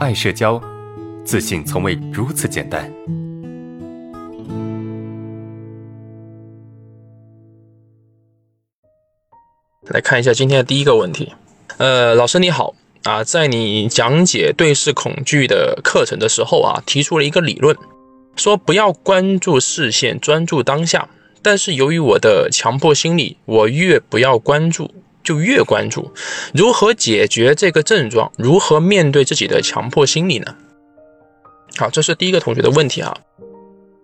爱社交，自信从未如此简单。来看一下今天的第一个问题。呃，老师你好啊，在你讲解对视恐惧的课程的时候啊，提出了一个理论，说不要关注视线，专注当下。但是由于我的强迫心理，我越不要关注就越关注。如何解决这个症状？如何面对自己的强迫心理呢？好，这是第一个同学的问题啊。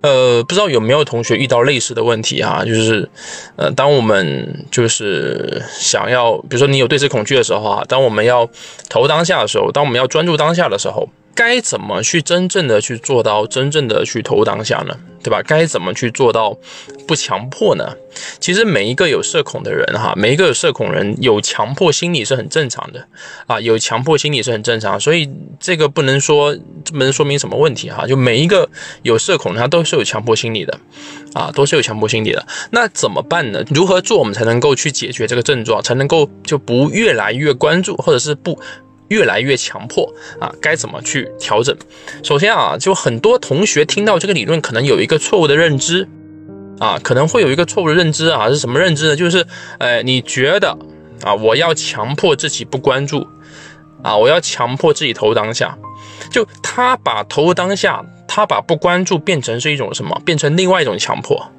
呃，不知道有没有同学遇到类似的问题啊？就是，呃，当我们就是想要，比如说你有对峙恐惧的时候啊，当我们要投当下的时候，当我们要专注当下的时候。该怎么去真正的去做到真正的去投当下呢？对吧？该怎么去做到不强迫呢？其实每一个有社恐的人哈，每一个有社恐人有强迫心理是很正常的啊，有强迫心理是很正常，所以这个不能说这不能说明什么问题哈。就每一个有社恐他都是有强迫心理的啊，都是有强迫心理的。那怎么办呢？如何做我们才能够去解决这个症状，才能够就不越来越关注，或者是不？越来越强迫啊，该怎么去调整？首先啊，就很多同学听到这个理论，可能有一个错误的认知啊，可能会有一个错误的认知啊，是什么认知呢？就是，呃，你觉得啊，我要强迫自己不关注啊，我要强迫自己投当下，就他把投当下，他把不关注变成是一种什么？变成另外一种强迫。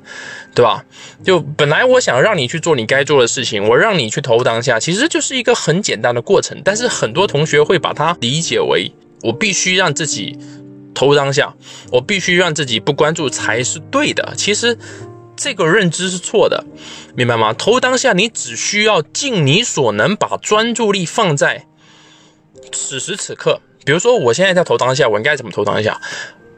对吧？就本来我想让你去做你该做的事情，我让你去投当下，其实就是一个很简单的过程。但是很多同学会把它理解为我必须让自己投当下，我必须让自己不关注才是对的。其实这个认知是错的，明白吗？投当下，你只需要尽你所能把专注力放在此时此刻。比如说，我现在在投当下，我应该怎么投当下？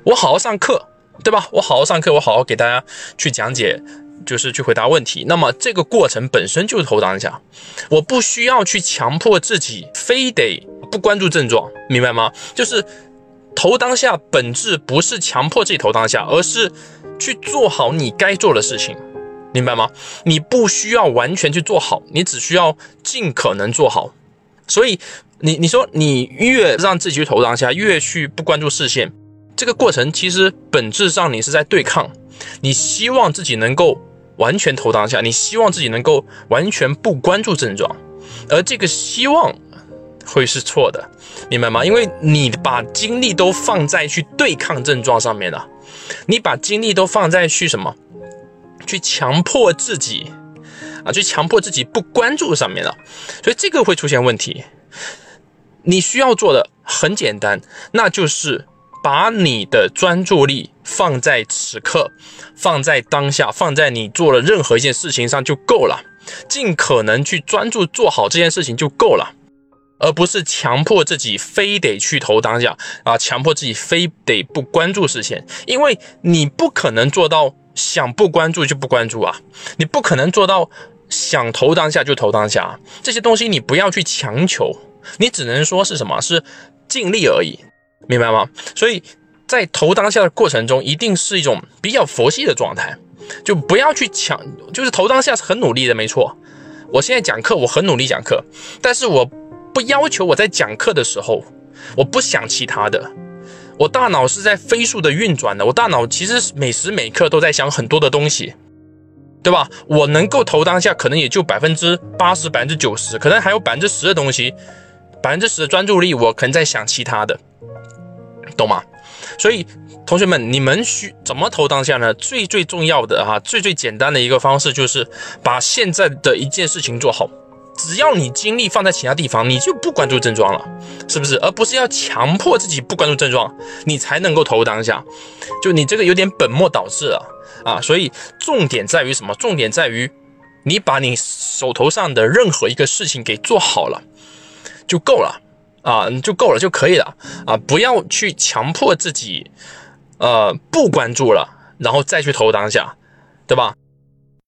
我好好上课。对吧？我好好上课，我好好给大家去讲解，就是去回答问题。那么这个过程本身就是投当下，我不需要去强迫自己非得不关注症状，明白吗？就是投当下本质不是强迫自己投当下，而是去做好你该做的事情，明白吗？你不需要完全去做好，你只需要尽可能做好。所以你你说你越让自己去投当下，越去不关注视线。这个过程其实本质上你是在对抗，你希望自己能够完全投当下，你希望自己能够完全不关注症状，而这个希望会是错的，明白吗？因为你把精力都放在去对抗症状上面了，你把精力都放在去什么？去强迫自己啊，去强迫自己不关注上面了，所以这个会出现问题。你需要做的很简单，那就是。把你的专注力放在此刻，放在当下，放在你做了任何一件事情上就够了。尽可能去专注做好这件事情就够了，而不是强迫自己非得去投当下啊，强迫自己非得不关注视线，因为你不可能做到想不关注就不关注啊，你不可能做到想投当下就投当下，这些东西你不要去强求，你只能说是什么？是尽力而已。明白吗？所以在投当下的过程中，一定是一种比较佛系的状态，就不要去抢，就是投当下是很努力的，没错。我现在讲课，我很努力讲课，但是我不要求我在讲课的时候，我不想其他的，我大脑是在飞速的运转的，我大脑其实每时每刻都在想很多的东西，对吧？我能够投当下，可能也就百分之八十、百分之九十，可能还有百分之十的东西，百分之十的专注力，我可能在想其他的。懂吗？所以同学们，你们需怎么投当下呢？最最重要的哈，最最简单的一个方式就是把现在的一件事情做好。只要你精力放在其他地方，你就不关注症状了，是不是？而不是要强迫自己不关注症状，你才能够投入当下。就你这个有点本末倒置了啊！所以重点在于什么？重点在于你把你手头上的任何一个事情给做好了就够了。啊，就够了就可以了啊！不要去强迫自己，呃，不关注了，然后再去投当下，对吧？